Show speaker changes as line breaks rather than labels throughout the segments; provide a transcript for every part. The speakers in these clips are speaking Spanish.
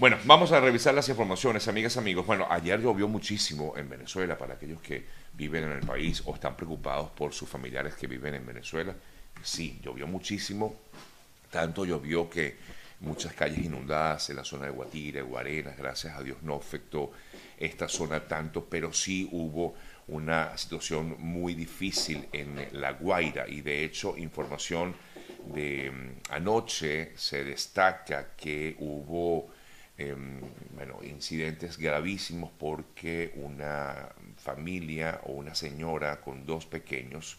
Bueno, vamos a revisar las informaciones, amigas, amigos. Bueno, ayer llovió muchísimo en Venezuela para aquellos que viven en el país o están preocupados por sus familiares que viven en Venezuela. Sí, llovió muchísimo. Tanto llovió que muchas calles inundadas en la zona de Guatire, Guarenas, gracias a Dios no afectó esta zona tanto, pero sí hubo una situación muy difícil en La Guaira y de hecho información de mm, anoche se destaca que hubo Em, bueno, incidentes gravísimos porque una familia o una señora con dos pequeños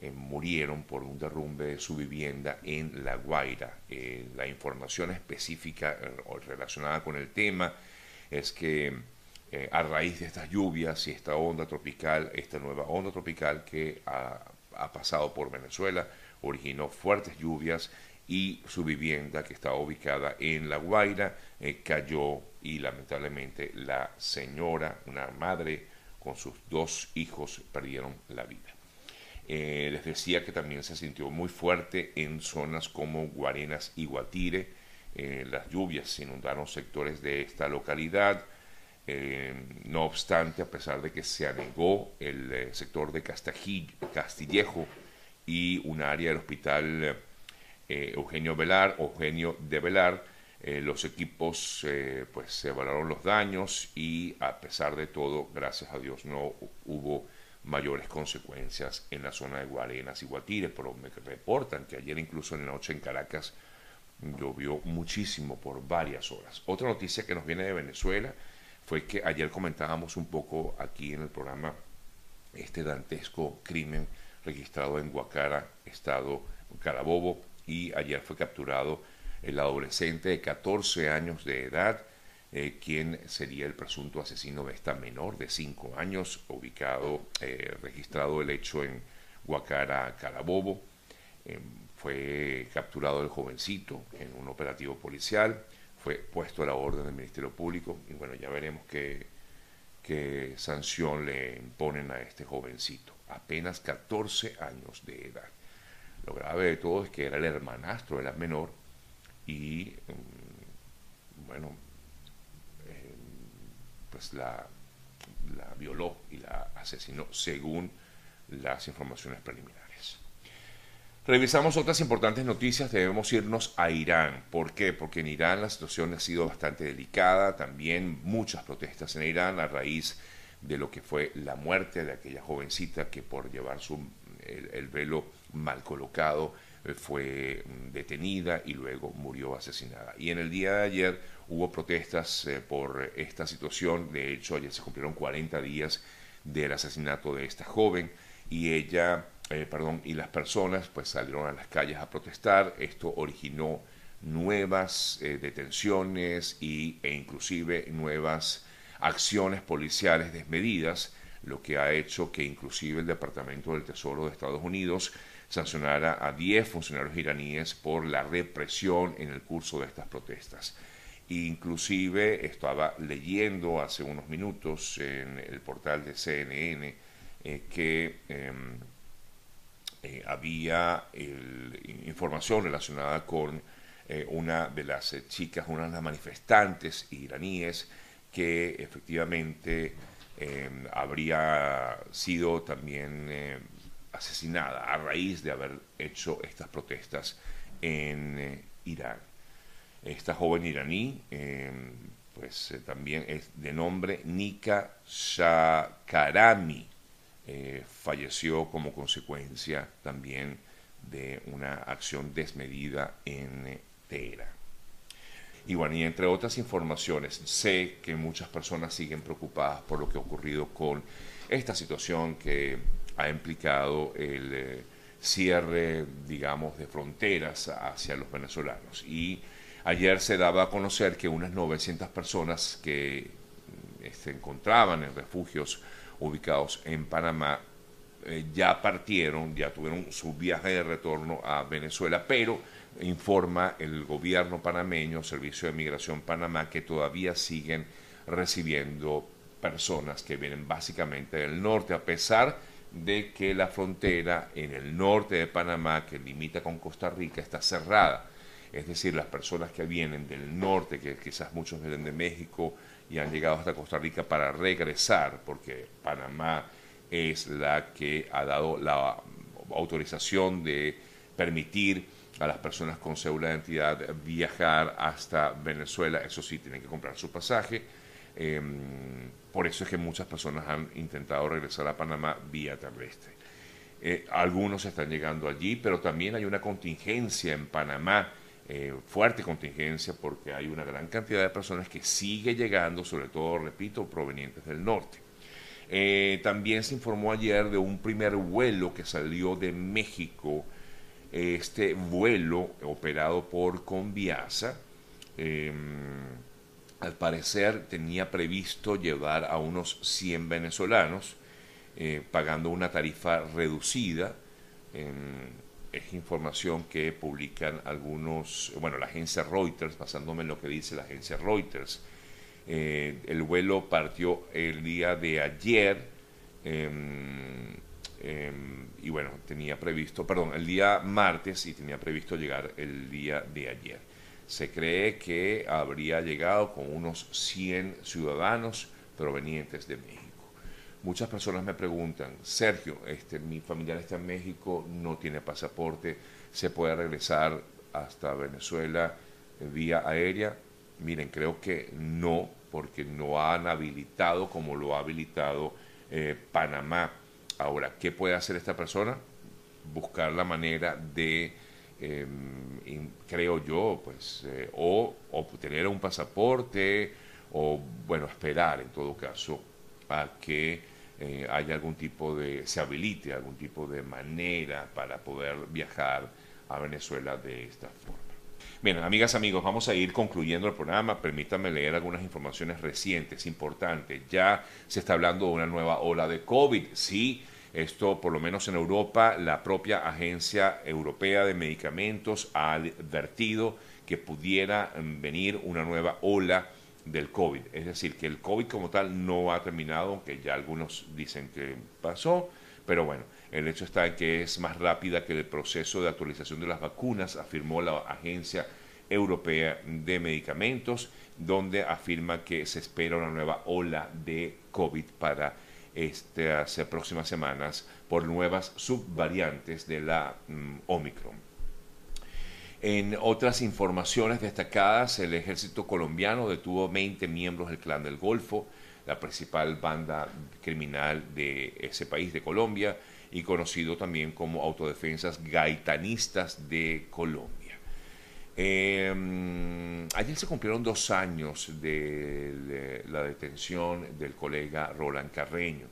em, murieron por un derrumbe de su vivienda en La Guaira. Eh, la información específica eh, relacionada con el tema es que eh, a raíz de estas lluvias y esta onda tropical, esta nueva onda tropical que ha pasado por Venezuela, originó fuertes lluvias y su vivienda que estaba ubicada en La Guaira eh, cayó y lamentablemente la señora, una madre con sus dos hijos perdieron la vida. Eh, les decía que también se sintió muy fuerte en zonas como Guarenas y Guatire. Eh, las lluvias inundaron sectores de esta localidad. no obstante, a pesar de que se anegó el sector de Castillejo y un área del hospital eh, Eugenio Velar, Eugenio de Velar, eh, los equipos eh, pues se evaluaron los daños y a pesar de todo, gracias a Dios, no hubo mayores consecuencias en la zona de Guarenas y Guatire, pero me reportan que ayer incluso en la noche en Caracas llovió muchísimo por varias horas. Otra noticia que nos viene de Venezuela fue que ayer comentábamos un poco aquí en el programa este dantesco crimen registrado en Guacara, estado Carabobo, y ayer fue capturado el adolescente de 14 años de edad, eh, quien sería el presunto asesino de esta menor de 5 años, ubicado, eh, registrado el hecho en Guacara, Carabobo. Em, fue capturado el jovencito en un operativo policial, fue puesto a la orden del Ministerio Público y bueno, ya veremos qué sanción le imponen a este jovencito, apenas 14 años de edad. Lo grave de todo es que era el hermanastro de la menor y, mm, bueno, eh, pues la, la violó y la asesinó según las informaciones preliminares. Revisamos otras importantes noticias, debemos irnos a Irán. ¿Por qué? Porque en Irán la situación ha sido bastante delicada, también muchas protestas en Irán a raíz de lo que fue la muerte de aquella jovencita que por llevar su, el velo mal colocado, eh, fue mm, detenida y luego murió asesinada. Y en el día de ayer hubo protestas eh, por esta situación, de hecho ayer se cumplieron 40 días del asesinato de esta joven y ella, eh, perdón, y las personas pues salieron a las calles a protestar, esto originó nuevas detenciones y, e inclusive nuevas acciones policiales desmedidas, lo que ha hecho que inclusive el Departamento del Tesoro de Estados Unidos sancionara a 10 funcionarios iraníes por la represión en el curso de estas protestas. Inclusive estaba leyendo hace unos minutos en el portal de CNN eh, que em, eh, había información relacionada con eh, una de las chicas, una de las manifestantes iraníes que efectivamente em, habría sido también em, asesinada a raíz de haber hecho estas protestas en eh, Irán. Esta joven iraní, em, pues eh, también es de nombre Nika Shakarami, eh, falleció como consecuencia también de una acción desmedida en Teherán. Y bueno, y entre otras informaciones, sé que muchas personas siguen preocupadas por lo que ha ocurrido con esta situación que ha implicado el eh, cierre, digamos, de fronteras hacia los venezolanos. Y ayer se daba a conocer que unas 900 personas que mm, se encontraban en refugios ubicados en Panamá eh, ya partieron, ya tuvieron su viaje de retorno a Venezuela, pero informa el gobierno panameño, Servicio de Migración Panamá, que todavía siguen recibiendo personas que vienen básicamente del norte, a pesar de que la frontera en el norte de Panamá, que limita con Costa Rica, está cerrada. Es decir, las personas que vienen del norte, que quizás muchos vienen de México y han llegado hasta Costa Rica para regresar, porque Panamá es la que ha dado la autorización de permitir a las personas con cédula de identidad viajar hasta Venezuela. Eso sí, tienen que comprar su pasaje. Em, por eso es que muchas personas han intentado regresar a Panamá vía terrestre. Eh, algunos están llegando allí, pero también hay una contingencia en Panamá, eh, fuerte contingencia, porque hay una gran cantidad de personas que sigue llegando, sobre todo, repito, provenientes del norte. Eh, también se informó ayer de un primer vuelo que salió de México, este vuelo operado por Conviasa. Al parecer tenía previsto llevar a unos 100 venezolanos eh, pagando una tarifa reducida. es información que publican algunos, bueno, la agencia Reuters, basándome en lo que dice la agencia Reuters. Eh, el vuelo partió el día de ayer em, em, y bueno, tenía previsto, perdón, el día martes y tenía previsto llegar el día de ayer. Se cree que habría llegado con unos 100 ciudadanos provenientes de México. Muchas personas me preguntan, Sergio, este, mi familiar está en México, no tiene pasaporte, ¿se puede regresar hasta Venezuela vía aérea? Miren, creo que no, porque no han habilitado como lo ha habilitado eh, Panamá. Ahora, ¿qué puede hacer esta persona? Buscar la manera de, em, creo yo, pues, eh, o obtener un pasaporte, o, bueno, esperar en todo caso a que eh, haya algún tipo de, se habilite algún tipo de manera para poder viajar a Venezuela de esta forma. Bien, amigas, amigos, vamos a ir concluyendo el programa. Permítanme leer algunas informaciones recientes, importantes. Ya se está hablando de una nueva ola de COVID. Sí, esto por lo menos en Europa, la propia Agencia Europea de Medicamentos ha advertido que pudiera mm, venir una nueva ola del COVID. Es decir, que el COVID como tal no ha terminado, aunque ya algunos dicen que pasó, pero bueno, el hecho está que es más rápida que el proceso de actualización de las vacunas, afirmó la Agencia Europea de Medicamentos, donde afirma que se espera una nueva ola de COVID para estas próximas semanas por nuevas subvariantes de la mm, Omicron. En otras informaciones destacadas, el ejército colombiano detuvo 20 miembros del Clan del Golfo, la principal banda criminal de ese país, de Colombia, y conocido también como Autodefensas Gaitanistas de Colombia. Em, ayer se cumplieron dos años de la detención del colega Roland Carreño.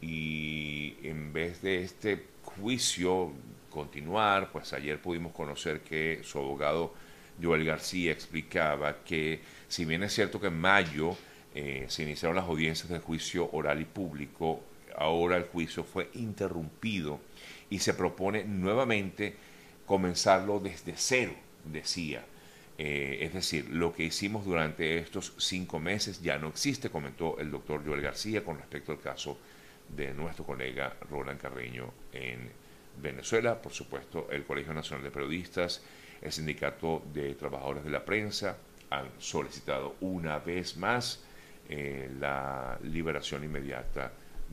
Y en vez de este juicio continuar, pues ayer pudimos conocer que su abogado Joel García explicaba que si bien es cierto que en mayo eh, se iniciaron las audiencias del juicio oral y público, ahora el juicio fue interrumpido y se propone nuevamente comenzarlo desde cero, decía. Eh, es decir, lo que hicimos durante estos cinco meses ya no existe, comentó el doctor Joel García con respecto al caso de nuestro colega Roland Carreño en Venezuela, por supuesto, el Colegio Nacional de Periodistas, el Sindicato de Trabajadores de la Prensa han solicitado una vez más eh, la liberación inmediata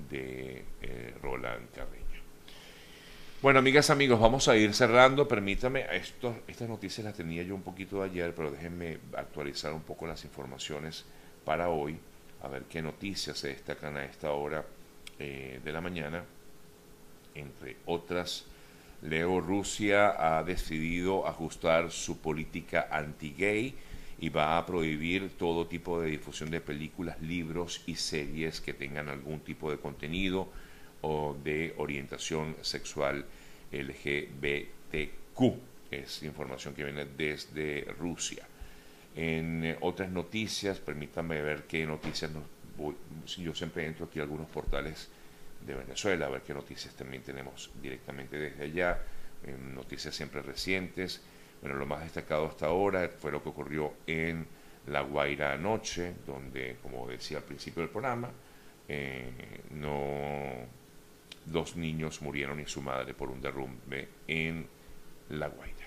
de eh, Roland Carreño. Bueno, amigas, amigos, vamos a ir cerrando. Permítame, esto, estas noticias las tenía yo un poquito de ayer, pero déjenme actualizar un poco las informaciones para hoy, a ver qué noticias se destacan a esta hora eh, de la mañana entre otras. Leo Rusia ha decidido ajustar su política anti-gay y va a prohibir todo tipo de difusión de películas, libros y series que tengan algún tipo de contenido o de orientación sexual LGBTQ. Es información que viene desde Rusia. En eh, otras noticias, permítanme ver qué noticias nos voy, yo siempre entro aquí a algunos portales de Venezuela, a ver qué noticias también tenemos directamente desde allá, noticias siempre recientes. Bueno, lo más destacado hasta ahora fue lo que ocurrió en La Guaira anoche, donde, como decía al principio del programa, eh, no, dos niños murieron y su madre por un derrumbe en La Guaira.